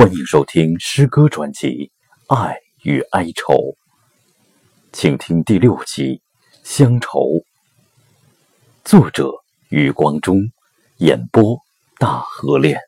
欢迎收听诗歌专辑《爱与哀愁》，请听第六集《乡愁》，作者余光中，演播大河恋。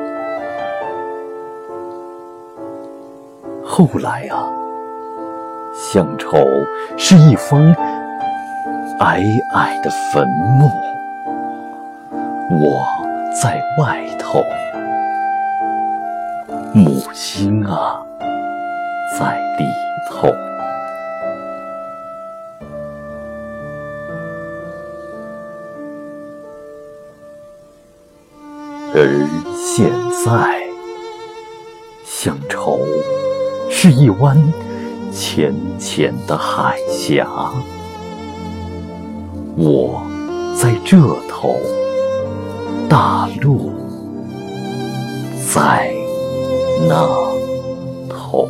后来啊，乡愁是一方矮矮的坟墓，我在外头，母亲啊在里头。而现在，乡愁。是一湾浅浅的海峡，我在这头，大陆在那头。